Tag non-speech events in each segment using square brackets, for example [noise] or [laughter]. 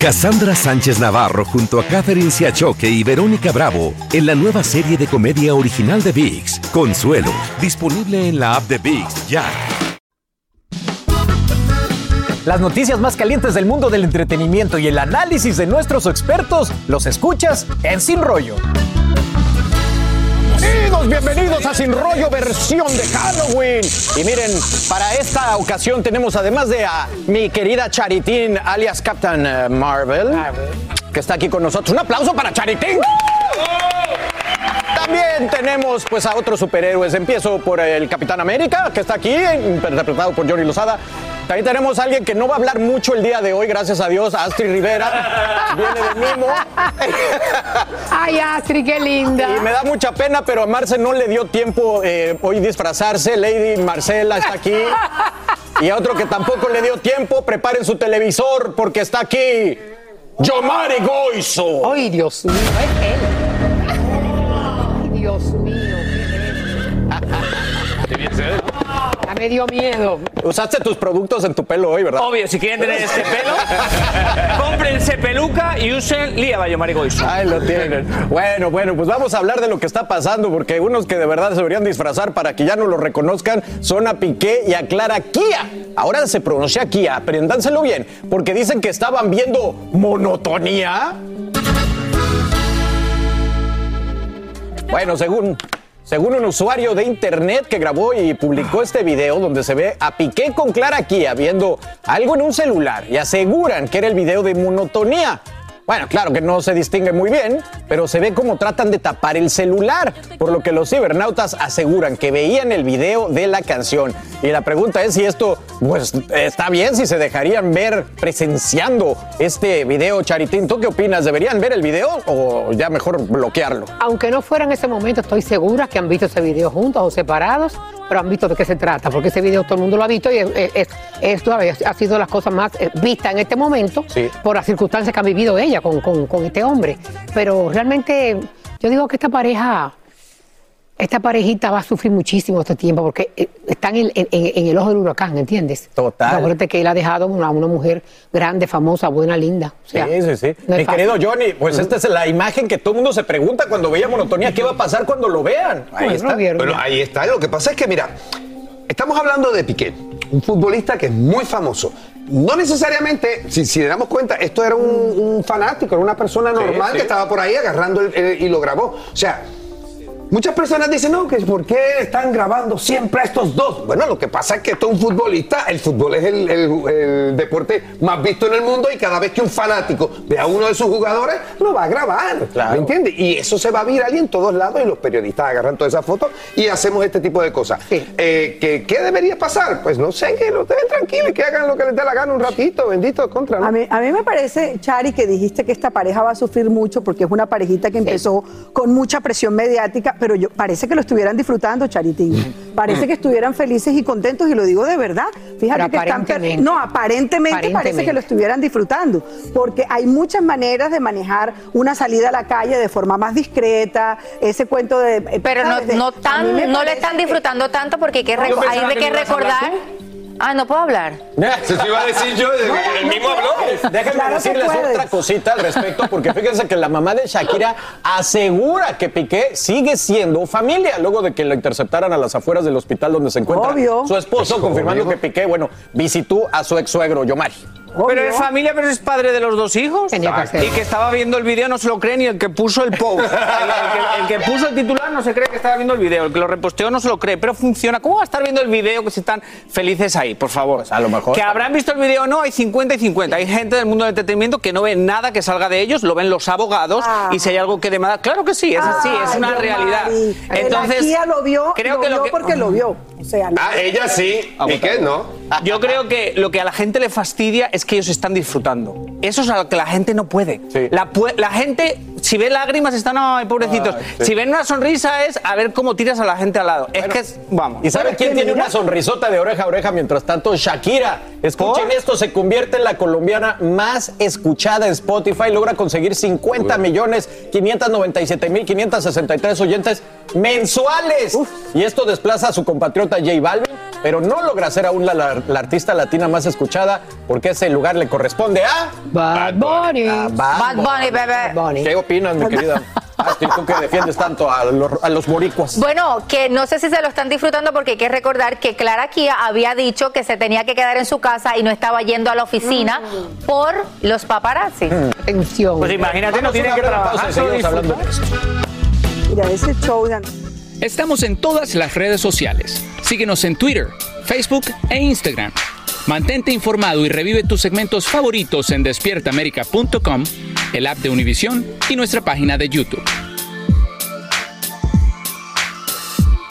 Cassandra Sánchez Navarro junto a Catherine Siachoque y Verónica Bravo en la nueva serie de comedia original de VIX, Consuelo, disponible en la app de VIX ya. Las noticias más calientes del mundo del entretenimiento y el análisis de nuestros expertos los escuchas en Sin Rollo. Bienvenidos, bienvenidos a Sin Rollo versión de Halloween. Y miren, para esta ocasión tenemos además de a mi querida Charitín, alias Captain eh, Marvel, que está aquí con nosotros. Un aplauso para Charitín. También tenemos pues a otros superhéroes. Empiezo por el Capitán América, que está aquí, interpretado por Johnny Lozada. También tenemos a alguien que no va a hablar mucho el día de hoy, gracias a Dios, Astrid Rivera. Viene de mimo. [laughs] Ay, Astrid, qué linda. Y me da mucha pena, pero a Marce no le dio tiempo eh, hoy disfrazarse. Lady Marcela está aquí. Y a otro que tampoco le dio tiempo, preparen su televisor porque está aquí. Yomari Goizo. Ay, Dios mío, es él. Me dio miedo. Usaste tus productos en tu pelo hoy, ¿verdad? Obvio, si quieren tener este pelo, cómprense peluca y usen Lía Bayo Marigoiso. Ahí lo tienen. Bueno, bueno, pues vamos a hablar de lo que está pasando, porque unos que de verdad se deberían disfrazar para que ya no lo reconozcan son a Piqué y a Clara Kia. Ahora se pronuncia Kia, aprendánselo bien, porque dicen que estaban viendo monotonía. Bueno, según, según un usuario de internet que grabó y publicó este video donde se ve a Piqué con Clara Kia viendo algo en un celular y aseguran que era el video de monotonía. Bueno, claro que no se distingue muy bien, pero se ve como tratan de tapar el celular, por lo que los cibernautas aseguran que veían el video de la canción. Y la pregunta es si esto, pues, está bien, si se dejarían ver presenciando este video, Charitín. ¿Tú qué opinas? ¿Deberían ver el video o ya mejor bloquearlo? Aunque no fuera en ese momento, estoy segura que han visto ese video juntos o separados, pero han visto de qué se trata, porque ese video todo el mundo lo ha visto y es, es- esto ha sido de las cosas más eh, vistas en este momento Sí. por las circunstancias que ha vivido ella con, con- con este hombre. Pero realmente yo digo que esta pareja, esta parejita va a sufrir muchísimo este tiempo porque eh, están en, en- en el ojo del huracán, ¿entiendes? Total. Acuérdate que él ha dejado una, una mujer grande, famosa, buena, linda. O sea, sí, sí, sí. no Mi querido Johnny, pues esta es la imagen que todo el mundo se pregunta cuando veía monotonía. ¿Qué va a pasar cuando lo vean? Ahí Bueno, está. vieron Bueno, ahí está. Lo que pasa es que, mira, estamos hablando de Piqué, un futbolista que es muy famoso. No necesariamente, si, si le damos cuenta, esto era un, un fanático, era una persona normal sí. que estaba por ahí agarrando el- el- y lo grabó. O sea, muchas personas dicen, no, que por qué están grabando siempre a estos dos. Bueno, lo que pasa es que esto es un futbolista, el fútbol es el, el- el deporte más visto en el mundo y cada vez que un fanático ve a uno de sus jugadores, lo va a grabar. Claro. ¿Me entiendes? Y eso se va a viral y en todos lados y los periodistas agarran todas esas fotos y hacemos este tipo de cosas. Sí. Eh, ¿qué, qué debería pasar? Pues no sé, que lo dejen tranquilos y que hagan lo que les dé la gana un ratito, bendito, contra. ¿no? A mí, a mí me parece, Chari, que dijiste que esta pareja va a sufrir mucho porque es una parejita que empezó con mucha presión mediática, pero yo parece que lo estuvieran disfrutando, Charitín. Parece que estuvieran felices y contentos y lo digo de verdad. Fíjate Pero que están aparentemente. no, aparentemente, parece que lo estuvieran disfrutando, porque hay muchas maneras de manejar una salida a la calle de forma más discreta, ese cuento de eh, Pero no, no, tan, no le están que- disfrutando tanto porque hay, que hay que recordar. Ah, no puedo hablar. [laughs] Se te iba a decir yo, el mismo habló. Déjenme Claro decirles otra cosita al respecto, porque fíjense que la mamá de Shakira asegura que Piqué sigue siendo familia, luego de que lo interceptaran a las afueras del hospital donde se encuentra Obvio. su esposo, confirmando que Piqué, bueno, visitó a su ex suegro, Yomari. Pero es familia, pero es padre de los dos hijos. Tenía que. Y que estaba viendo el video no se lo cree ni el que puso el post. [laughs] El, el que, el que puso el titular no se cree que estaba viendo el video. El que lo reposteó no se lo cree. Pero funciona. ¿Cómo va a estar viendo el video que si están felices ahí, por favor? a lo mejor. Que habrán visto el video o no, hay 50 y 50. Hay gente del mundo del entretenimiento que no ve nada que salga de ellos, lo ven los abogados. Ah. Y si hay algo que demanda. Claro que sí, es así, es una realidad. Que Entonces. Kia lo vio, creo lo que lo que- porque lo vio. O sea, Ah, ella sí, Ah, Piqué no. Yo creo que lo que a la gente le fastidia es que ellos están disfrutando. Eso es lo que la gente no puede. Sí. La, pu- la gente, si ve lágrimas, están, ay, pobrecitos. Sí. Si ven una sonrisa, es a ver cómo tiras a la gente al lado. es que, es- vamos. ¿Y saben quién tiene una sonrisota de oreja a oreja mientras tanto? Shakira. Escuchen ¿Por? esto, se convierte en la colombiana más escuchada en Spotify, logra conseguir 50 millones 597 mil 563 oyentes mensuales. Y esto desplaza a su compatriota J Balvin pero no logra ser aún la, la- la artista latina más escuchada porque ese lugar le corresponde a... Bad Bunny. a Bad Bunny, bebé. Bad Bunny. ¿Qué opinas, mi querida? [laughs] Asti, tú que defiendes tanto a los, a los boricuas. Bueno, que no sé si se lo están disfrutando porque hay que recordar que Clara Kia había dicho que se tenía que quedar en su casa y no estaba yendo a la oficina por los paparazzi. Atención. Pues imagínate, no tiene que trabajar. pausa y solo seguimos hablando de esto. Mira, ese show. Estamos en todas las redes sociales. Síguenos en Twitter, Facebook e Instagram. Mantente informado y revive tus segmentos favoritos en despiertaamerica.com, el app de Univision y nuestra página de YouTube.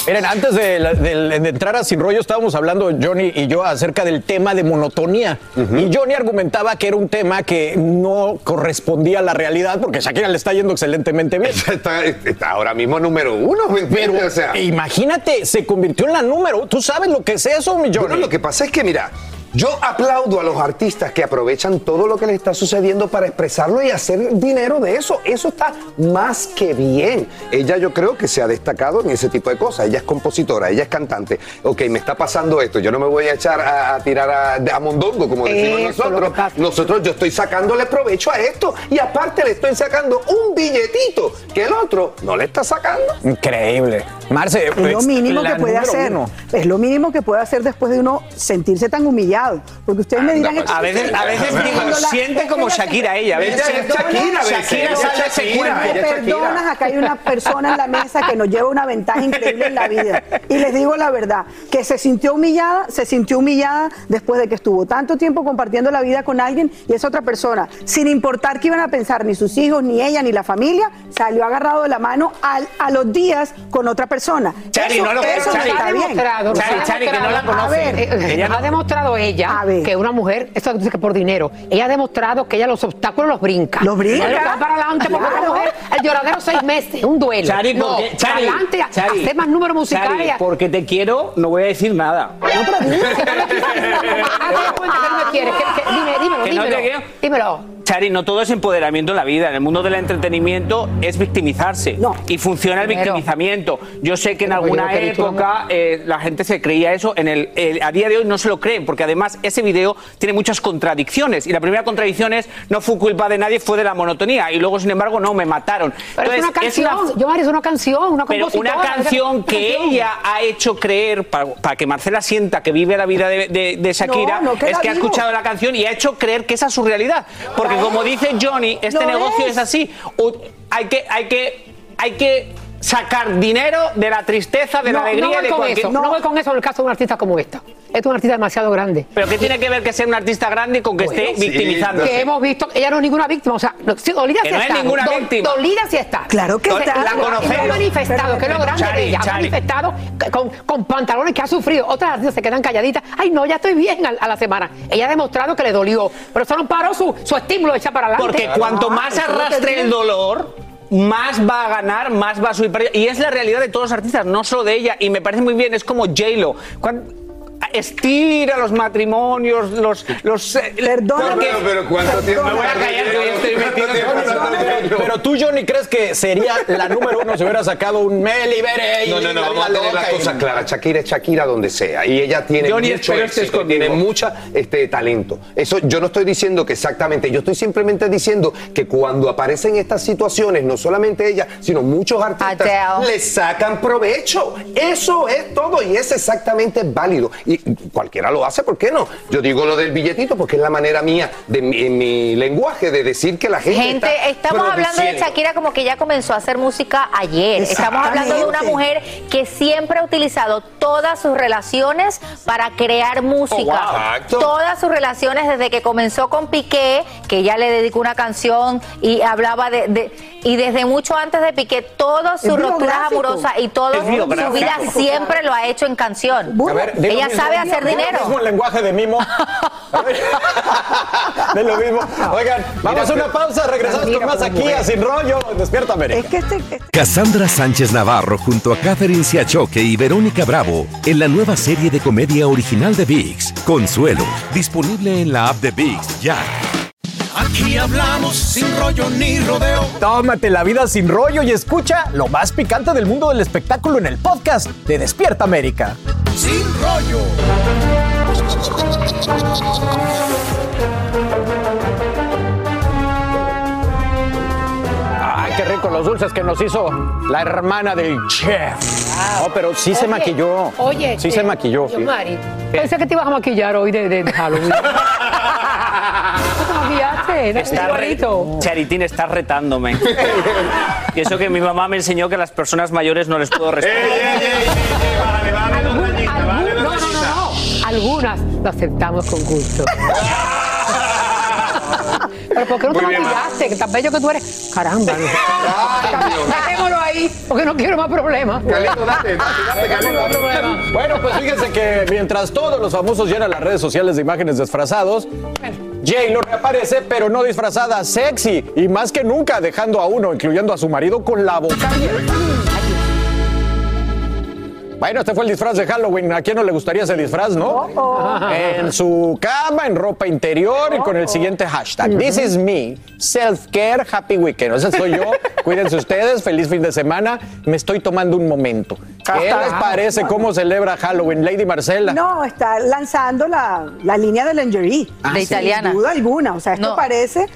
Miren, antes de, la- de- de entrar a Sin Rollo, estábamos hablando Johnny y yo acerca del tema de monotonía. Y Johnny argumentaba que era un tema que no correspondía a la realidad porque Shakira le está yendo excelentemente bien. Está, está ahora mismo número uno, ¿me Pero entiendes? O sea, imagínate, se convirtió en la número. ¿Tú sabes lo que es eso, mi Johnny? Bueno, lo que pasa es que, mira, yo aplaudo a los artistas que aprovechan todo lo que les está sucediendo para expresarlo y hacer dinero de eso. Eso está más que bien. Ella yo creo que se ha destacado en ese tipo de cosas. Ella es compositora, ella es cantante. Ok, me está pasando esto. Yo no me voy a echar a, a tirar a, a mondongo, como decimos Eso, nosotros. Nosotros, yo estoy sacándole provecho a esto. Y aparte le estoy sacando un billetito que el otro no le está sacando. Increíble. Marce, Es lo pues, mínimo que puede hacer. uno. Es lo mínimo que puede hacer después de uno sentirse tan humillado. Porque ustedes me dirán... pues, A veces, a veces digo, siente como Shakira ella. A veces Shakira. Shakira Shakira, perdonas, acá hay una persona en la mesa que nos lleva una ventaja increíble en la vida. Y les digo la verdad, que se sintió humillada, se sintió humillada después de que estuvo tanto tiempo compartiendo la vida con alguien y esa otra persona, sin importar qué iban a pensar ni sus hijos, ni ella, ni la familia, salió agarrado de la mano al- a los días con otra persona. Chari, eso no lo eso Chari. está ha bien. demostrado, Chari, ha Chari, que no la conoce. A ver, Ella no- ha demostrado ella A ver. que una mujer, eso dice que por dinero, ella ha demostrado que ella los obstáculos los brinca. Los brinca. Va para adelante porque Claro. una mujer, el lloradero seis meses, un duelo. Chari, no, porque, Chari, adelante, Chari, hacer más números musicales. Chari, porque te quiero, no voy a decir nada. No, pero dime. Hazte cuenta que no me quieres. que- que- dime, dímelo, no te dímelo. Chari, no todo es empoderamiento en la vida. En el mundo del entretenimiento es victimizarse. No. Y funciona el victimizamiento. Yo sé que en alguna época eh, la gente se creía eso. En el, el- a día de hoy no se lo creen, porque además ese video tiene muchas contradicciones. Y la primera contradicción es, no fue culpa de nadie, fue de la monotonía. Y luego, sin embargo, no, me mataron. Pero es una canción. Yo, Mari, es una canción, una pero una canción una que canción. ella ha hecho creer para, que Marcela sienta que vive la vida de, de- de Shakira No, no, que es que ha escuchado la canción y ha hecho creer que esa es su realidad. Porque como dice Johnny, este negocio es, así. Hay que, hay que, hay que sacar dinero de la tristeza, de la no, alegría, no voy de con cualquier. eso, no. voy con eso en el caso de un artista como esta. Este es un artista demasiado grande. Pero ¿qué tiene que ver que sea un artista grande con que Bueno, esté sí, victimizando? no que hemos visto, ella no es ninguna víctima, o sea, no, sí, dolida Que sí no es está. ninguna Do- víctima. Dolida sí está. Claro que Se- está. La, conocemos. ha manifestado, que es lo grande Chari, de ella, ha manifestado con, con pantalones que ha sufrido. Otras artistas se quedan calladitas. Ay, no, ya estoy bien a, a la semana. Ella ha demostrado que le dolió, pero eso no paró su, su estímulo de echar para adelante. Porque cuanto más es lo que arrastre el dolor, más va a ganar, más va a subir. Y es la realidad de todos los artistas, no solo de ella. Y me parece muy bien, es como J-Lo. Estira los matrimonios, los. los eh, Perdona, porque- Pero, pero ¿cuánto tiempo? Me voy a callar, que estoy metido en ¿Cuánto cosas. tiempo? Pero tú, Johnny, ¿crees que sería la número uno si hubiera sacado un Meli Bere y No, no, no, vamos a tener la loca y- cosa clara. Shakira es Shakira donde sea. Y ella tiene Johnny, mucho estés éxito, tiene mucha este, talento. Eso yo no estoy diciendo que exactamente, yo estoy simplemente diciendo que cuando aparecen estas situaciones, no solamente ella, sino muchos artistas Adele. le sacan provecho. Eso es todo y es exactamente válido. Y cualquiera lo hace, ¿por qué no? Yo digo lo del billetito porque es la manera mía, de mi, en mi lenguaje, de decir que la gente. Gente, está estamos hablando de. Shakira como que ya comenzó a hacer música ayer. Estamos hablando de una mujer que siempre ha utilizado todas sus relaciones para crear música. Oh, wow. Todas sus relaciones desde que comenzó con Piqué, que ya le dedicó una canción y hablaba de, de- y desde mucho antes de Piqué, todas sus Es rupturas amorosas y todo Es su vida siempre lo ha hecho en canción. A ver, Ella mismo. sabe hacer dinero. mismo en lenguaje de mimo. A ver. [laughs] De lo mismo. Oigan, vamos a una pausa, regresamos con más aquí a Sin Rollo. Despierta América. Es que este, este- Cassandra Sánchez Navarro junto a Catherine Siachoque y Verónica Bravo en la nueva serie de comedia original de VIX, Consuelo, disponible en la app de VIX ya. Aquí hablamos sin rollo ni rodeo. Tómate la vida sin rollo y escucha lo más picante del mundo del espectáculo en el podcast de Despierta América. Sin rollo. Ay, qué rico los dulces que nos hizo la hermana del chef. No, pero sí se maquilló. Oye, sí eh, se maquilló. yo, sí. Mari, pensé que te ibas a maquillar hoy de, de Halloween. [laughs] Está re- Igualito. Charitín, estás retándome. y eso que mi mamá me enseñó que a las personas mayores no les puedo responder. Algún- algún- no, no, no, no. Algunas lo aceptamos con gusto. Pero ¿por qué no te bien, maquillaste? Que tan bello que tú eres. Caramba. Dejémoslo ahí, porque no quiero más problemas. Carlito, date, date, date. Bueno, pues fíjense que mientras todos los famosos llenan las redes sociales de imágenes disfrazados, J-Lo reaparece, pero no disfrazada, sexy y más que nunca dejando a uno, incluyendo a su marido, con la boca abierta. Bueno, este fue el disfraz de Halloween. ¿A quién no le gustaría ese disfraz, no? En su cama, en ropa interior y con el siguiente hashtag. This is me. Self-care, happy weekend. Ese soy yo. [laughs] Cuídense ustedes. Feliz fin de semana. Me estoy tomando un momento. ¿Qué les parece cómo celebra Halloween, Lady Marcela? No, está lanzando la, la línea de lingerie. De italiana. Sin duda alguna. O sea, esto No. parece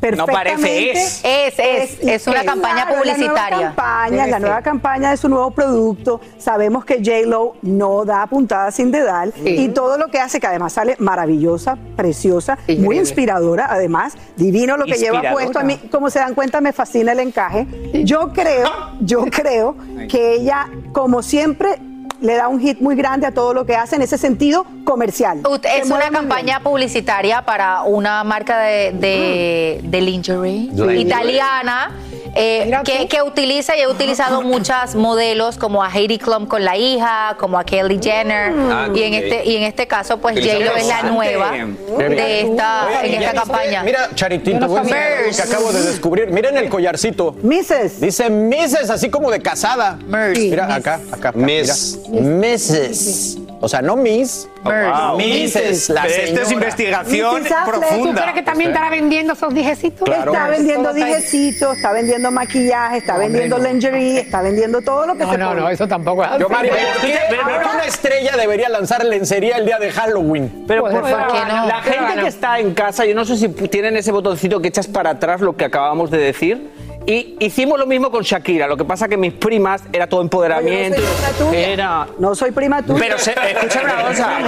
perfectamente. parece, es. Es, es, es una campaña Claro, publicitaria. La nueva campaña, Debe la ser. nueva campaña de su nuevo producto. Sabemos que J-Lo no da puntada sin dedal. Sí. Y todo lo que hace, que además sale maravillosa, preciosa, Increíble. muy inspiradora, además. Divino lo que lleva puesto. A mí, como se dan cuenta, me fascina el encaje. Yo creo, yo creo que ella, como siempre, le da un hit muy grande a todo lo que hace en ese sentido comercial. Es una campaña publicitaria para una marca de, de, de lingerie Lingerie. italiana eh, que, utiliza y ha utilizado [laughs] muchas modelos como a Heidi Klum con la hija, como a Kelly Jenner Ah, y en este y en este caso pues J-Lo es la nueva de esta Oigan, en ¿ya esta campaña. Mira, te no que acabo de descubrir. Miren el collarcito. Mrs. Dice Mrs. así como de casada. Mira, acá, acá. acá, Miss. Mrs. O sea, no Miss. Merce. Mrs. La Pero esto es señora. investigación ¿Tú profunda. crees que también estará vendiendo esos dijecitos? Claro. Está vendiendo dijecitos, está vendiendo maquillaje, está No, vendiendo no. lingerie, está vendiendo todo lo que No, se no, pone. no, eso tampoco es. Yo, Mario, ¿por qué, Pero- una estrella debería lanzar lencería el día de Halloween? Pero Pues, por ¿por favor, qué no? la ¿Qué gente que está en casa, yo no sé si tienen ese botoncito que echas para atrás lo que acabamos de decir. Y hicimos lo mismo con Shakira. Lo que pasa que mis primas era todo Oye, empoderamiento. no soy prima tuya. era. No soy prima tuya. Pero se, escúchame una cosa,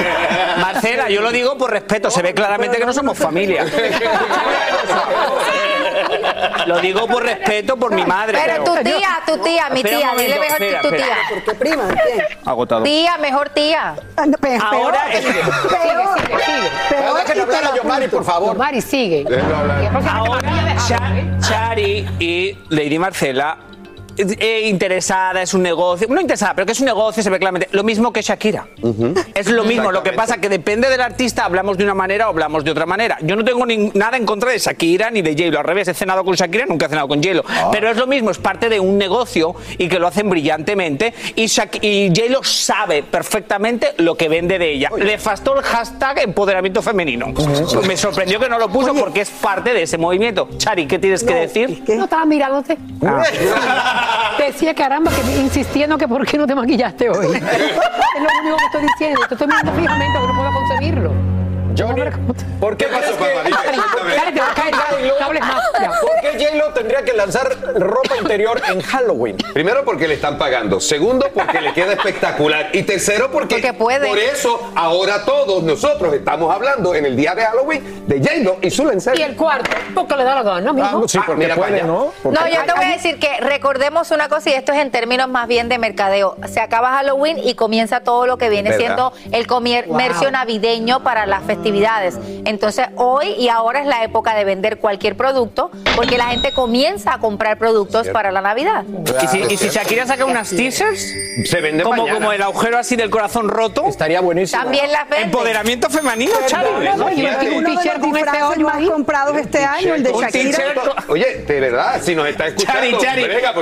Marcela, yo lo digo por respeto, se ve claramente que no somos familia. [laughs] Lo digo por respeto por mi madre. Pero tu tía, tu tía, mi tía, dile mejor espera, tu tía. ¿Por qué prima? ¿De qué? Agotado. Tía, mejor tía. Ah, no, Ahora peor, es que- peor, Sigue, sigue. Pero peor déjenme y te hablar a lo Yomari, por favor. Mari, sigue. Ahora. Chari y Lady Marcela eh, interesada, es un negocio, no interesada, pero que es un negocio, se ve claramente, lo mismo que Shakira. Es lo mismo, lo que pasa que depende del artista, hablamos de una manera o hablamos de otra manera. Yo no tengo nada en contra de Shakira ni de J-Lo, al revés, he cenado con Shakira, nunca he cenado con J-Lo. Pero es lo mismo, es parte de un negocio y que lo hacen brillantemente y, Shak- y J-Lo sabe perfectamente lo que vende de ella. Le faltó el hashtag empoderamiento femenino. Me sorprendió que no lo puso porque es parte de ese movimiento. Chari, ¿qué tienes que decir? No estaba mirándote. [laughs] Te decía, caramba, que insistiendo que por qué no te maquillaste hoy. [laughs] es lo único que estoy diciendo. Estoy mirando fijamente no puedo concebirlo. Johnny, ¿por qué, crees que... Dale, te va a caer, dale, no hables más. Ya. ¿Por qué J-Lo tendría que lanzar ropa interior en Halloween? Primero porque le están pagando, segundo porque le queda espectacular y tercero porque, Porque puede. por eso ahora todos nosotros estamos hablando en el día de Halloween de J-Lo y su Y lencería. el cuarto, porque le da la gana, mijo. Ah, sí, porque mira para puede, allá. ¿no? Porque- No, yo te voy a decir que recordemos una cosa y esto es en términos más bien de mercadeo. Se acaba Halloween y comienza todo lo que viene ¿Verdad? siendo el comercio navideño para las festividades. Entonces, hoy y ahora es la época de vender cualquier producto porque la gente comienza a comprar productos para la Navidad. ¿Y si, y si Shakira saca unas teasers? Se vende Como, mañana. como el agujero así del corazón roto. Estaría buenísimo. También las vende. Empoderamiento femenino, no, es un uno de los t-shirt con este hoyo más comprados este año, el de Un Shakira. t-shirt. Oye, de verdad, si nos está escuchando, Chari, Chari, brega,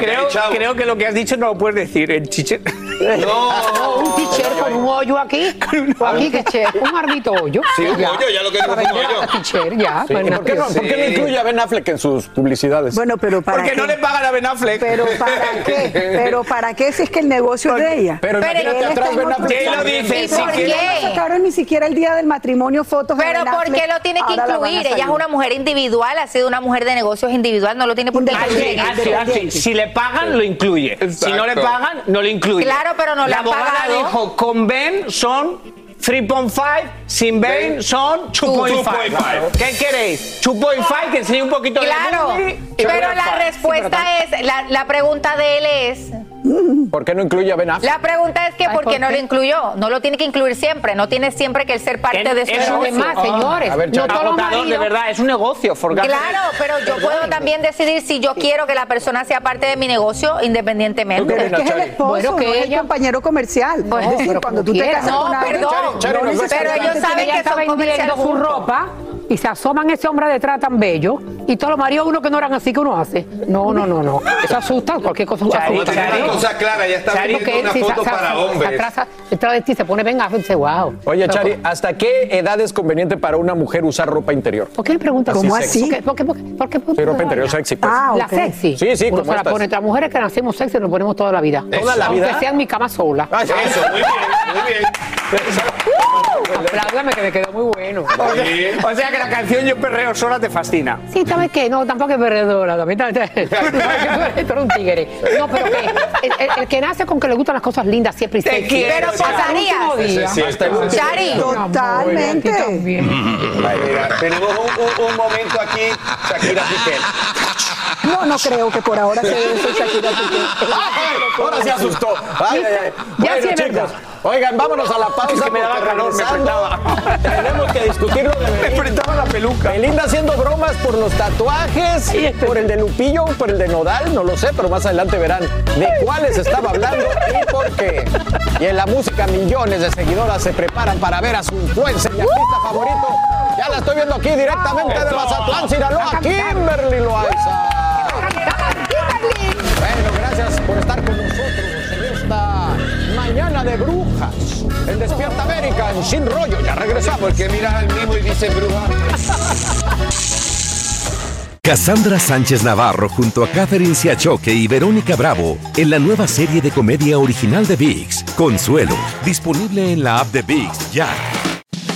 creo, que lo que has dicho no lo puedes decir en chiche. [laughs] No, un t-shirt con un hoyo aquí. [laughs] Aquí, que che, un ardito hoyo. Sí, un Ya. hoyo, ya lo que digo fue un hoyo. t-shirt, ya. Sí, ¿y nada. ¿Por qué, no, por qué no Sí. incluye a Ben Affleck en sus publicidades? Bueno, pero para Porque qué? no le pagan a Ben Affleck. Pero para [laughs] qué? Pero para qué si es que el negocio es de ella. Pero Pero imagínate atrás Ben en Affleck. ¿Quién lo dice? ¿Y Si por qué? No sacaron ni siquiera el día del matrimonio fotos de Pero ¿por qué lo tiene que incluir? Ella es una mujer individual, ha sido una mujer de negocios individual, no lo tiene por qué Ah, incluir. ah, ah. Si le pagan, lo incluye. Si no le pagan, no lo incluye. Claro, pero no le La han abogada pagado. dijo, con Ben son 3.5, sin Ben Ben, son 2.5. 2.5. ¿Qué queréis? 2.5, que enseñe un poquito Claro, de y pero 2.5. la respuesta es, la, la pregunta de él es, ¿Por qué no incluye a Ben Affleck? la pregunta es que Ay, ¿por qué ¿por no lo incluyó? No lo tiene que incluir siempre, no tiene siempre que ser parte Que de su negocio. Además, señores, A ver, no todos los de verdad, es un negocio, Forgas. Claro, pero yo puedo también decidir si yo quiero que la persona sea parte de mi negocio ¿Tú independientemente. Pero es que es el esposo, Bueno, que no es el compañero comercial. Bueno, es decir, pero cuando tú te casas No, con alguien, perdón, Chari, Chari, no nos ves pero ellos saben que son vendiendo comerciales su ropa y se asoman ese hombre detrás tan bello y todos los maridos uno que no eran así que uno hace. No, no, no, no. Eso asusta, cualquier cosa asusta. tener Chari. una cosa clara, ya está Chari, vendiendo una si foto se- para se hombres. atrasa detrás de ti se pone venga, dice, wow. Oye, Pero, Chari, ¿hasta qué edad es conveniente para una mujer usar ropa interior? ¿Por qué le preguntas ¿Cómo así? así? ¿Por qué? ¿Por qué? ¿Por qué? ¿Por qué? ¿Por qué? Sí, ropa interior sexy, pues. Ah, La ok. sexy. Sí, sí, Uno se la pone. Las mujeres que nacemos sexy nos ponemos toda la vida. ¿Toda la vida? Aunque sea en mi cama sola. Ay, Eso, muy bien, muy bien. Apláudame que me quedó muy bueno. O sea que la canción Yo perreo sola te fascina. Sí, ¿sabes qué? No, tampoco es perdedora. También, también, tú eres- un tigre. No, pero que el, el- el que nace con que le gustan las cosas lindas siempre y Te sexy. quiero, Pero pasarías. Sí, bien. Chari, Totalmente. Mira, tenemos un, un- un momento aquí, Shakira Piqué. No, no creo que por ahora se eso Shakira Piqué. [laughs] Ahora se asustó. Ay, ay, ay. Ya sí es chicos, verdad. Oigan, vámonos a la pausa. Es que me daba calor, me [laughs] Tenemos que discutirlo de Belinda. la peluca. Belinda haciendo bromas por los tatuajes, por el de Lupillo, por el de Nodal, no lo sé, pero más adelante verán de cuáles estaba hablando y por qué. Y en la música millones de seguidoras se preparan para ver a su influencer y artista favorito. Ya la estoy viendo aquí directamente de Mazatlán, Sinaloa, Kimberly Loaiza. Bueno, gracias por estar con nosotros de brujas. En Despierta América, en Sin Rollo. Ya regresamos. Porque miras al mismo y dices bruja. [laughs] Cassandra Sánchez Navarro junto a Catherine Siachoque y Verónica Bravo en la nueva serie de comedia original de VIX, Consuelo, disponible en la app de VIX ya.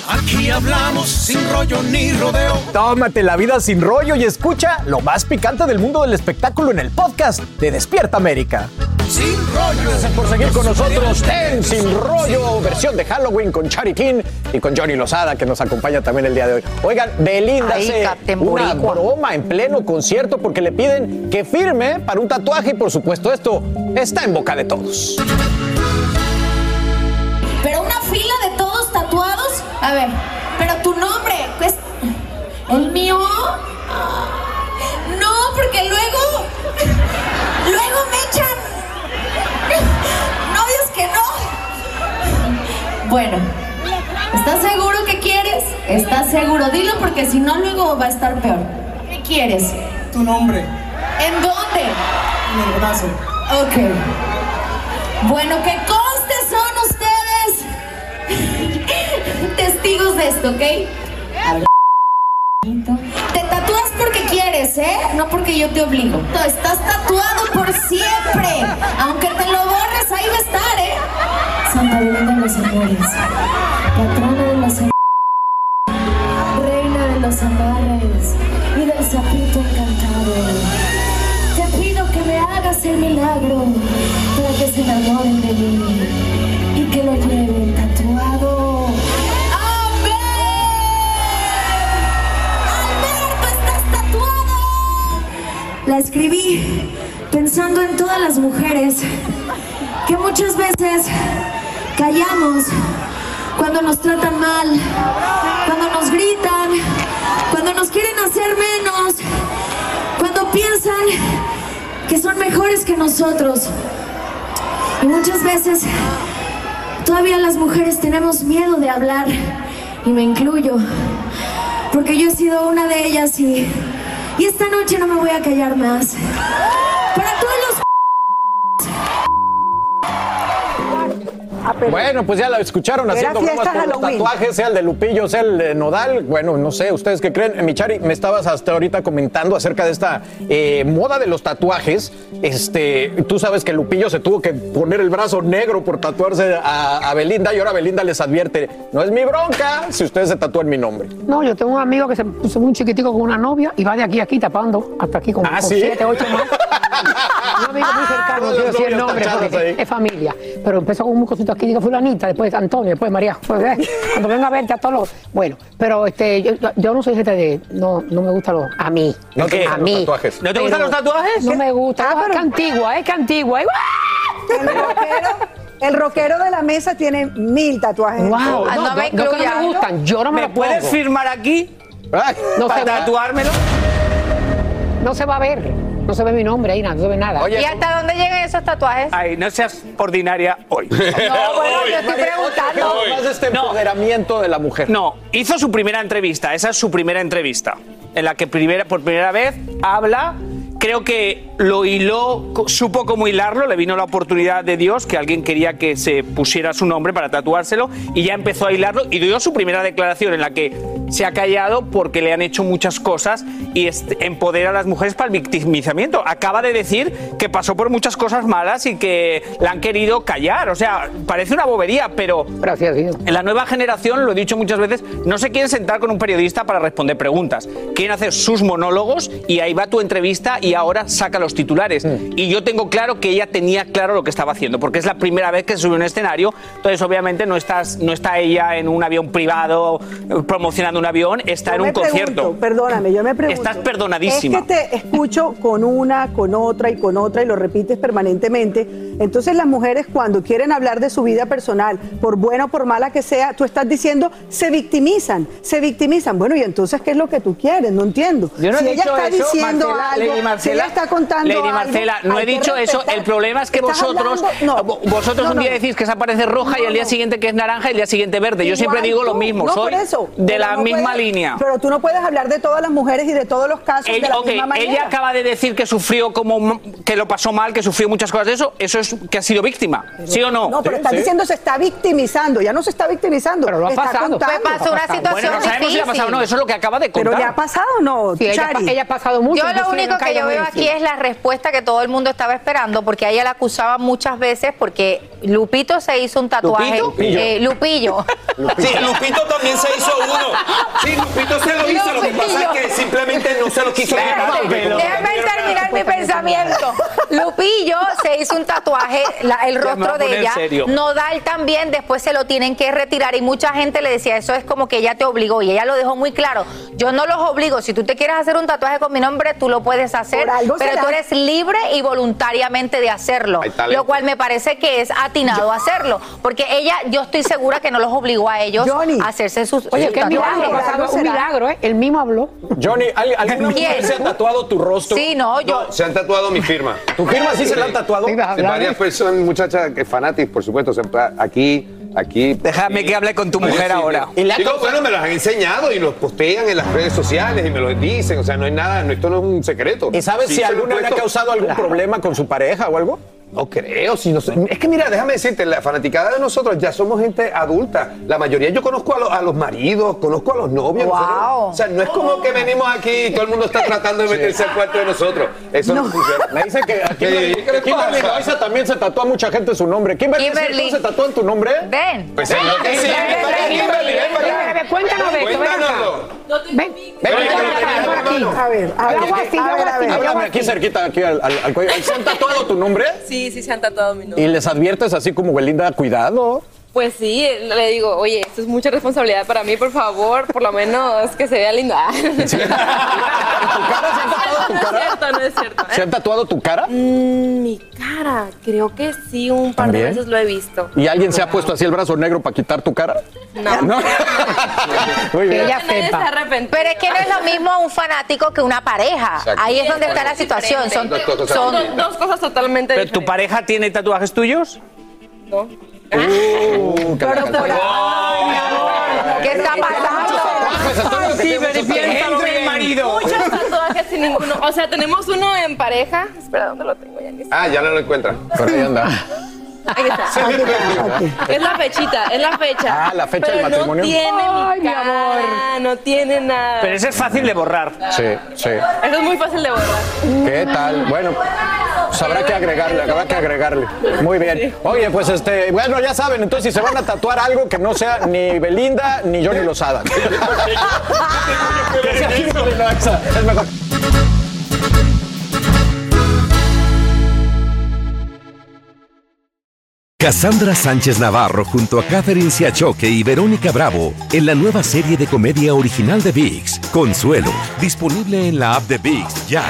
Aquí hablamos sin rollo ni rodeo. Tómate la vida sin rollo y escucha lo más picante del mundo del espectáculo en el podcast de Despierta América. Sin rollo. Gracias por seguir con nosotros en Sin Rollo, versión de Halloween con Chari King y con Johnny Lozada, que nos acompaña también el día de hoy. Oigan, Belinda hace una broma en pleno concierto porque le piden que firme para un tatuaje y por supuesto esto está en boca de todos. Pero una fila de todos tatuados. A ver, pero tu nombre, pues. ¿El mío? Bueno, ¿estás seguro que quieres? ¿Estás seguro? Dilo porque si no, luego va a estar peor. ¿Qué quieres? Tu nombre. ¿En dónde? En el brazo. Ok. Bueno, que conste son ustedes [laughs] testigos de esto, ¿ok? Te tatúas porque quieres, ¿eh? No porque yo te obligo. Estás tatuado por siempre. Aunque te lo borres, ahí va a estar, ¿eh? Santa Belinda de los amores. Patrona de los Reina de los amarres. Y del sapito encantado. Te pido que me hagas el milagro para que se enamoren de mí y que lo lleven tatuado. ¡Amén! ¡Alberto, estás tatuado! La escribí pensando en todas las mujeres que muchas veces callamos cuando nos tratan mal, cuando nos gritan, cuando nos quieren hacer menos, cuando piensan que son mejores que nosotros. Y muchas veces todavía las mujeres tenemos miedo de hablar, y me incluyo, porque yo he sido una de ellas y, y esta noche no me voy a callar más. Ah, Bueno, pues ya la escucharon Era haciendo bromas por los tatuajes, sea el de Lupillo, sea el de Nodal. Bueno, no sé, ¿ustedes qué creen? Eh, Michari, me estabas hasta ahorita comentando acerca de esta eh, moda de los tatuajes. Este, tú sabes que Lupillo se tuvo que poner el brazo negro por tatuarse a, a Belinda y ahora Belinda les advierte, no es mi bronca si ustedes se tatúan mi nombre. No, yo tengo un amigo que se puso muy chiquitico con una novia y va de aquí a aquí tapando hasta aquí con, ¿Ah, con sí? siete, ocho más. [laughs] un amigo muy cercano, quiero decir el nombre porque ahí. es familia. Pero empezó con un cosito aquí, digo fulanita, después Antonio, después María. Pues, [laughs] eh, cuando venga a verte a todos los... Bueno, pero este, yo, yo no soy gente de... No, no me gusta los... A mí. ¿No te a gustan los mí. tatuajes? ¿No te gustan los tatuajes? No me gusta. Ah, pero- que antigua, es que antigua. ¡Ay, El rockero, el rockero de la mesa tiene mil tatuajes. ¡Wow! No me que no me gustan, yo no me, ¿Me lo puedes pongo. firmar aquí Ay, No para se, va, tatuármelo? no se va a ver. No se ve mi nombre ahí, nada, no se ve nada. Oye, ¿Y hasta dónde llegan esos tatuajes? Ay, no seas ordinaria hoy. No, [laughs] bueno, yo estoy María, preguntando. más este empoderamiento de la mujer. No, hizo su primera entrevista, esa es su primera entrevista, en la que primera, por primera vez habla, creo que lo hiló, supo cómo hilarlo, le vino la oportunidad de Dios, que alguien quería que se pusiera su nombre para tatuárselo, y ya empezó a hilarlo, y dio su primera declaración en la que se ha callado porque le han hecho muchas cosas y empodera a las mujeres para el victimizamiento. Acaba de decir que pasó por muchas cosas malas y que la han querido callar, o sea, parece una bobería, pero... Gracias Dios. En la nueva generación, lo he dicho muchas veces, no se quieren sentar con un periodista para responder preguntas. Quieren hacer sus monólogos y ahí va tu entrevista y ahora saca los titulares. Y yo tengo claro que ella tenía claro lo que estaba haciendo, porque es la primera vez que se sube a un escenario. Entonces, obviamente, no, estás, no está ella en un avión privado promocionando un avión, está Yo en un concierto. pregunto, perdóname, yo me pregunto. Estás perdonadísima. Es que te escucho con una, con otra y con otra y lo repites permanentemente. Entonces las mujeres cuando quieren hablar de su vida personal, por buena o por mala que sea, tú estás diciendo, se victimizan, se victimizan. Bueno, y entonces, ¿qué es lo que tú quieres? No entiendo. Yo no si he ella dicho está eso, diciendo Marcela, algo, Lady si Marcela, ella está contando Lady algo, Marcela, no he dicho eso. El problema es que ¿Estás vosotros? No. vosotros No, un día no. decís que esa aparece roja y al día siguiente que es naranja y el día siguiente verde. Yo siempre digo lo mismo. No, soy por eso. de la misma puedes- línea. Pero tú no puedes hablar de todas las mujeres y de todos los casos de la misma manera. ella acaba de decir que sufrió como que lo pasó mal, que sufrió muchas cosas de eso. Eso es que ha sido víctima. ¿Sí o no? No, pero Sí, está sí. diciendo se está victimizando, ya no se está victimizando. Pero lo ha está pasado. Pues pasó una situación Bueno, no sabemos si le ha pasado o no. Eso es lo que acaba de Pero contar. le ha pasado o no, Sí, ella, Chari? ella ha pasado mucho. Yo lo único que yo veo aquí es la respuesta que todo el mundo estaba esperando, porque a ella la acusaba muchas veces porque Lupito se hizo un tatuaje. ¿Lupito? Eh, Lupillo. Sí, Lupito también se hizo uno. Sí, Lupito se lo hizo. Lo que pasa es que simplemente no se lo quiso Déjame terminar mi pensamiento. Lupillo se hizo un tatuaje, la- el [laughs] rostro de ella. serio. Nodal también, después se lo tienen que retirar. Y mucha gente le decía, eso es como que ella te obligó. Y ella lo dejó muy claro. Yo no los obligo. Si tú te quieres hacer un tatuaje con mi nombre, tú lo puedes hacer. Pero será. tú eres libre y voluntariamente de hacerlo. Lo cual me parece que es atinado hacerlo. Porque ella, yo estoy segura que no los obligó a ellos Johnny. a hacerse sus Oye, sus qué milagro, tatuajes. Algo un milagro, ¿eh? Él mismo habló. Johnny, ¿al- ¿alguna mujer se ha tatuado tu rostro? Sí, no, yo. Se han tatuado mi firma. ¿Tu firma sí se la han tatuado? Sí, varias personas, muchachas, que fanáticas, por supuesto, siempre aquí, aquí. Déjame aquí. que hable con tu mujer sí, ahora. sí. ¿Y le ha Digo, bueno, me las han enseñado y los postean en las redes sociales y me lo dicen. O sea, no hay nada, no, esto no es un secreto. ¿Y sabes Sí, si alguna le ha causado algún problema con su pareja o algo? No creo, si no sé. Es que mira, déjame decirte, la fanaticada de nosotros ya somos gente adulta. La mayoría yo conozco a, los- a los maridos, conozco a los novios. Wow. nosotros- o sea, no es como que venimos aquí y todo el mundo está [laughs] tratando de meterse al cuarto de nosotros. Eso no, funciona. Me dice que a Kimberly, también se tatuó a mucha gente su nombre. Kimberly, ¿sí Kimberly. tú se tatuó en tu nombre? Ven. Pues sí. Ven Cuéntanos ven. Cuéntanos. Ven, ven, Ven, ven, ven, ven, ven, ven, ven, aquí. ven, A ver, a ver, Yo hago así, Háblame aquí cerquita, aquí al, al- al cuello. ¿Se han tatuado tu nombre? Sí, sí se han tatuado mi nombre. Y les adviertes así como Belinda, cuidado. Pues sí, le digo, oye, esto es mucha responsabilidad para mí, por favor, por lo menos que se vea lindo. [laughs] Ah. ¿Tu cara? no, no es cierto, no es cierto. ¿Se han tatuado tu cara? Mm, mi cara, creo que sí, un par ¿También? de veces lo he visto. ¿Y alguien se ha puesto así el brazo negro para quitar tu cara? No. [laughs] ¿No? [laughs] Muy bien. ella se. Pero es que no es lo mismo un fanático que una pareja. Exacto. Ahí es donde está la situación. Son, Dos cosas son- Son dos cosas totalmente ¿Pero tu diferentes. pareja tiene tatuajes tuyos? ¿no? Uh, Pero por ¿Qué está pasando? Sí, entre el marido. Muchos tatuajes y ninguno. O sea, tenemos uno en pareja. Espera, ¿dónde lo tengo ya? Ni. Ah, ya no lo encuentran. Por ahí anda. Ahí está. Es la fechita, es la fecha. Ah, la fecha Pero del matrimonio. No tiene Ay, mi mi amor. cara, no tiene nada. Pero ese es fácil de borrar. Sí, sí. Eso es muy fácil de borrar. ¿Qué tal? Bueno, pues habrá que agregarle, habrá que agregarle. Muy bien. Oye, pues este, bueno, ya saben, entonces si se van a tatuar algo que no sea ni Belinda ni Johnny Lozada. [laughs] Que sea Kimberly Loaiza, es mejor. Cassandra Sánchez Navarro junto a Catherine Siachoque y Verónica Bravo en la nueva serie de comedia original de VIX, Consuelo, disponible en la app de VIX ya.